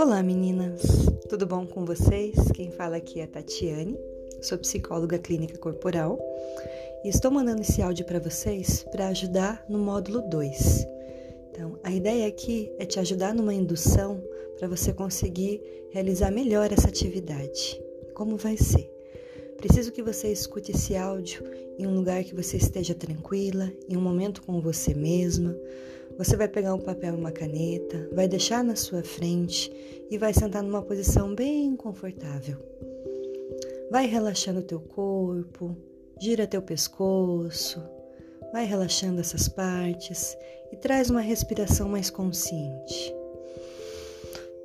Olá meninas, tudo bom com vocês? Quem fala aqui é Tatiane, sou psicóloga clínica corporal e estou mandando esse áudio para vocês para ajudar no módulo 2. Então, a ideia aqui é te ajudar numa indução para você conseguir realizar melhor essa atividade. Como vai ser? Preciso que você escute esse áudio em um lugar que você esteja tranquila, em um momento com você mesma. Você vai pegar um papel e uma caneta, vai deixar na sua frente e vai sentar numa posição bem confortável. Vai relaxando o teu corpo, gira teu pescoço, vai relaxando essas partes e traz uma respiração mais consciente.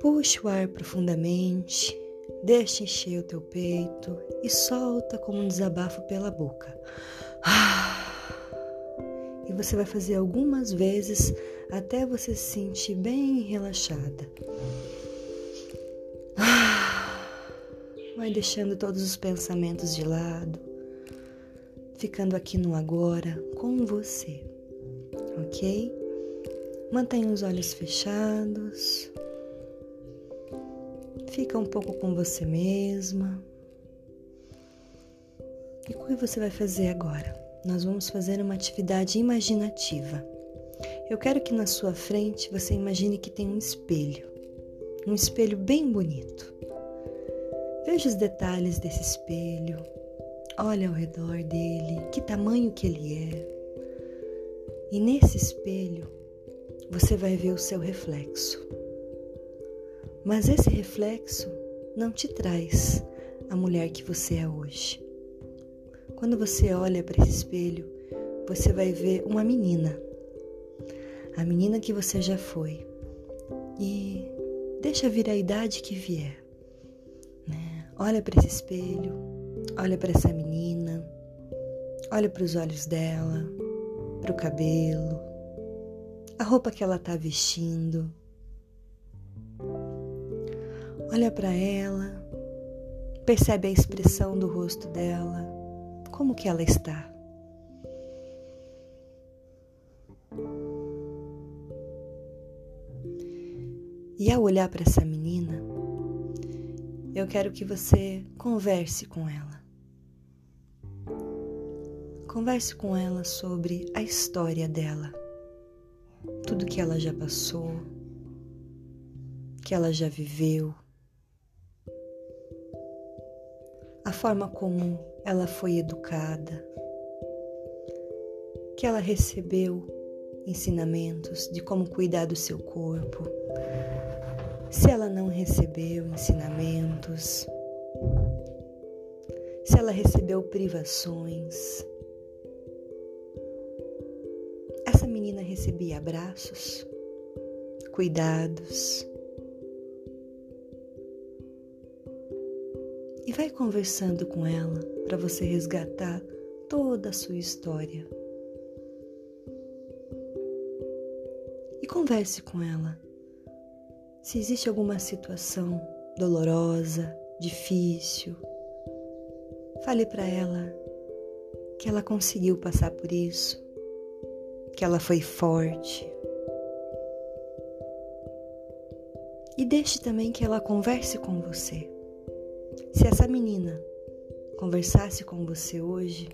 Puxa o ar profundamente Deixa encher o teu peito e solta como um desabafo pela boca. E você vai fazer algumas vezes até você se sentir bem relaxada. Vai deixando todos os pensamentos de lado, ficando aqui no agora com você, ok? Mantenha os olhos fechados. Fica um pouco com você mesma. E o que você vai fazer agora? Nós vamos fazer uma atividade imaginativa. Eu quero que na sua frente você imagine que tem um espelho, um espelho bem bonito. Veja os detalhes desse espelho, olha ao redor dele, que tamanho que ele é. E nesse espelho você vai ver o seu reflexo. Mas esse reflexo não te traz a mulher que você é hoje. Quando você olha para esse espelho, você vai ver uma menina, a menina que você já foi. E deixa vir a idade que vier. Né? Olha para esse espelho, olha para essa menina, olha para os olhos dela, para o cabelo, a roupa que ela está vestindo Olha para ela, percebe a expressão do rosto dela, como que ela está. E ao olhar para essa menina, eu quero que você converse com ela. Converse com ela sobre a história dela, tudo que ela já passou, que ela já viveu forma como ela foi educada, que ela recebeu ensinamentos de como cuidar do seu corpo, se ela não recebeu ensinamentos, se ela recebeu privações. Essa menina recebia abraços, cuidados, vai conversando com ela para você resgatar toda a sua história. E converse com ela. Se existe alguma situação dolorosa, difícil, fale para ela que ela conseguiu passar por isso, que ela foi forte. E deixe também que ela converse com você. Se essa menina conversasse com você hoje,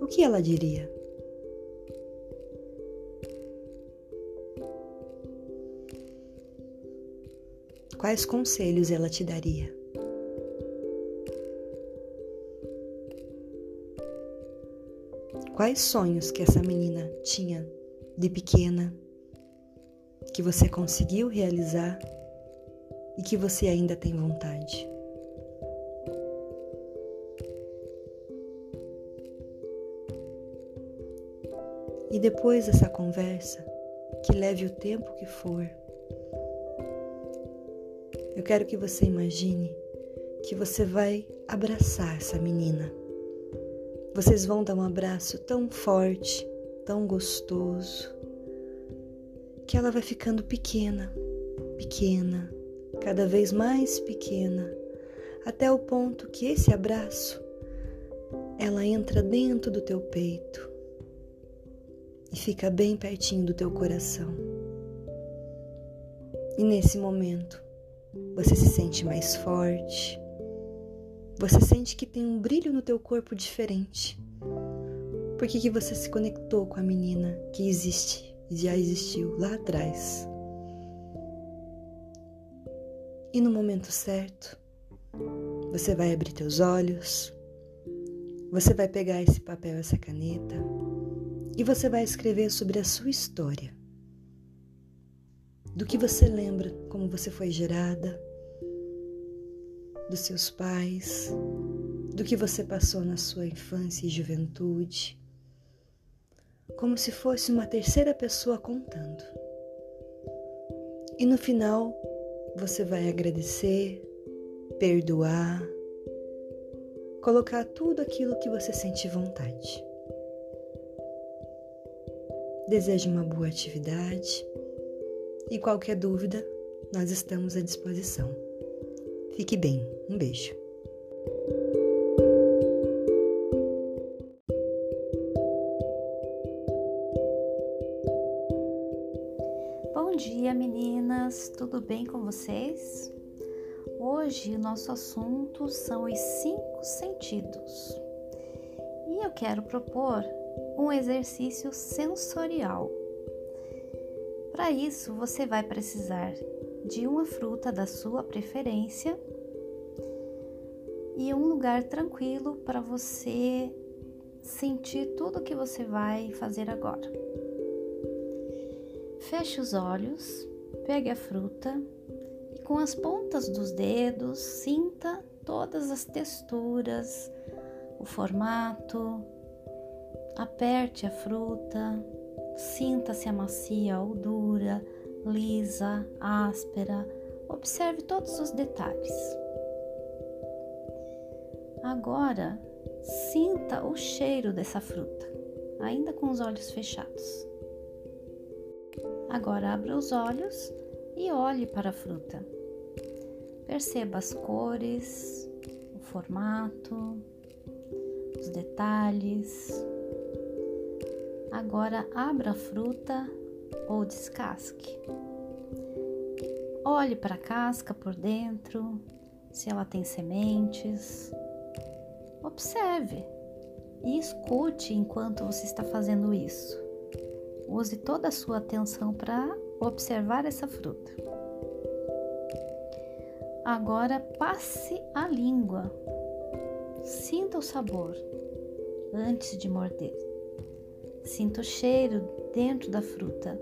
o que ela diria? Quais conselhos ela te daria? Quais sonhos que essa menina tinha de pequena que você conseguiu realizar e que você ainda tem vontade? E depois dessa conversa, que leve o tempo que for, eu quero que você imagine que você vai abraçar essa menina. Vocês vão dar um abraço tão forte, tão gostoso, que ela vai ficando pequena, pequena, cada vez mais pequena, até o ponto que esse abraço ela entra dentro do teu peito e fica bem pertinho do teu coração. E nesse momento, você se sente mais forte. Você sente que tem um brilho no teu corpo diferente. Por que, você se conectou com a menina que existe, já existiu lá atrás? E no momento certo, você vai abrir teus olhos, você vai pegar esse papel, essa caneta e você vai escrever sobre a sua história. Do que você lembra, como você foi gerada, dos seus pais, do que você passou na sua infância e juventude, como se fosse uma terceira pessoa contando. E no final, você vai agradecer, perdoar, colocar tudo aquilo que você sente vontade. Desejo uma boa atividade e qualquer dúvida, nós estamos à disposição. Fique bem, um beijo. Bom dia, meninas, tudo bem com vocês? Hoje o nosso assunto são os cinco sentidos e eu quero propor um exercício sensorial. Para isso, você vai precisar de uma fruta da sua preferência e um lugar tranquilo para você sentir tudo o que você vai fazer agora. Feche os olhos, pegue a fruta com as pontas dos dedos, sinta todas as texturas, o formato, aperte a fruta, sinta se é macia ou dura, lisa, áspera, observe todos os detalhes. Agora, sinta o cheiro dessa fruta, ainda com os olhos fechados. Agora abra os olhos e olhe para a fruta. Perceba as cores, o formato, os detalhes. Agora abra a fruta ou descasque. Olhe para a casca por dentro, se ela tem sementes. Observe e escute enquanto você está fazendo isso. Use toda a sua atenção para observar essa fruta. Agora passe a língua. Sinta o sabor antes de morder. Sinta o cheiro dentro da fruta.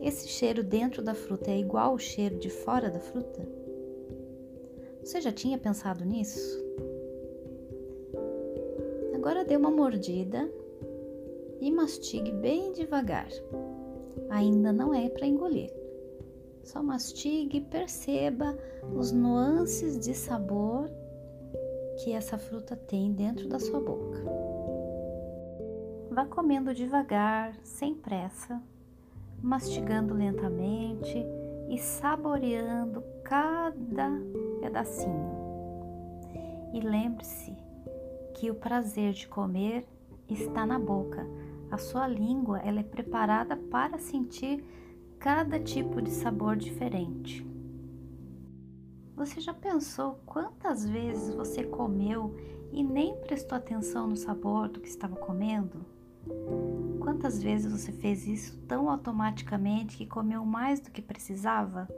Esse cheiro dentro da fruta é igual ao cheiro de fora da fruta? Você já tinha pensado nisso? Agora dê uma mordida e mastigue bem devagar. Ainda não é para engolir. Só mastigue e perceba os nuances de sabor que essa fruta tem dentro da sua boca. Vá comendo devagar, sem pressa, mastigando lentamente e saboreando cada pedacinho. E lembre-se que o prazer de comer está na boca. A sua língua ela é preparada para sentir cada tipo de sabor diferente. Você já pensou quantas vezes você comeu e nem prestou atenção no sabor do que estava comendo? Quantas vezes você fez isso tão automaticamente que comeu mais do que precisava?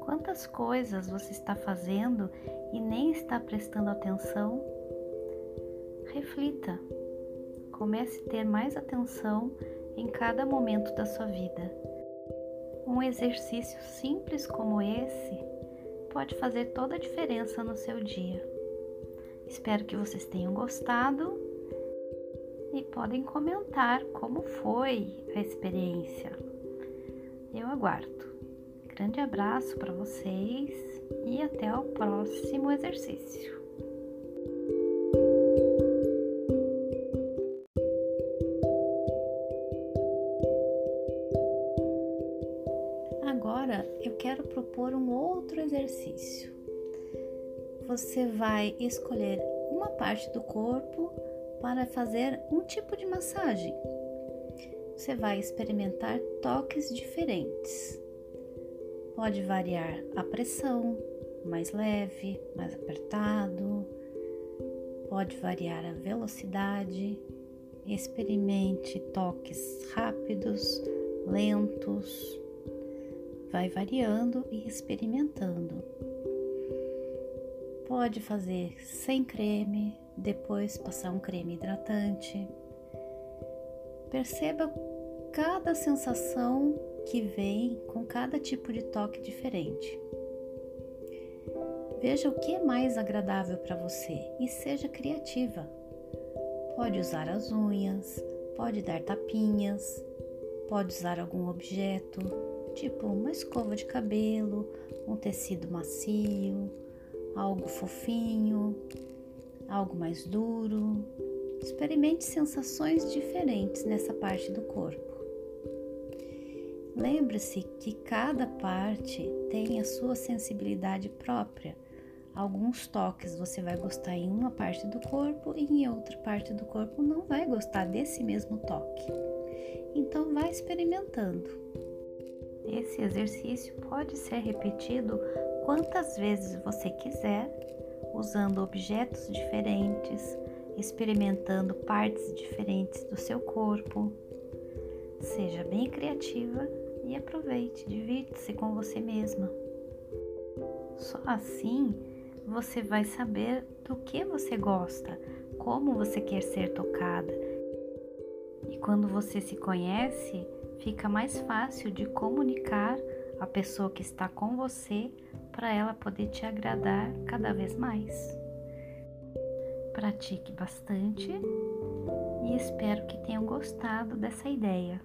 Quantas coisas você está fazendo e nem está prestando atenção? Reflita. Comece a ter mais atenção em cada momento da sua vida. Um exercício simples como esse pode fazer toda a diferença no seu dia. Espero que vocês tenham gostado e podem comentar como foi a experiência. Eu aguardo. Grande abraço para vocês e até o próximo exercício. Agora eu quero propor um outro exercício. Você vai escolher uma parte do corpo para fazer um tipo de massagem. Você vai experimentar toques diferentes. Pode variar a pressão, mais leve, mais apertado. Pode variar a velocidade. Experimente toques rápidos, lentos. Vai variando e experimentando. Pode fazer sem creme, depois passar um creme hidratante. Perceba cada sensação que vem com cada tipo de toque diferente. Veja o que é mais agradável para você e seja criativa. Pode usar as unhas, pode dar tapinhas, pode usar algum objeto, tipo uma escova de cabelo, um tecido macio, algo fofinho, algo mais duro. Experimente sensações diferentes nessa parte do corpo. Lembre-se que cada parte tem a sua sensibilidade própria. Alguns toques você vai gostar em uma parte do corpo e em outra parte do corpo não vai gostar desse mesmo toque. Então vá experimentando. Esse exercício pode ser repetido quantas vezes você quiser, usando objetos diferentes, experimentando partes diferentes do seu corpo. Seja bem criativa e aproveite, divirta-se com você mesma. Só assim você vai saber do que você gosta, como você quer ser tocada. E quando você se conhece, fica mais fácil de comunicar a pessoa que está com você para ela poder te agradar cada vez mais. Pratique bastante e espero que tenham gostado dessa ideia.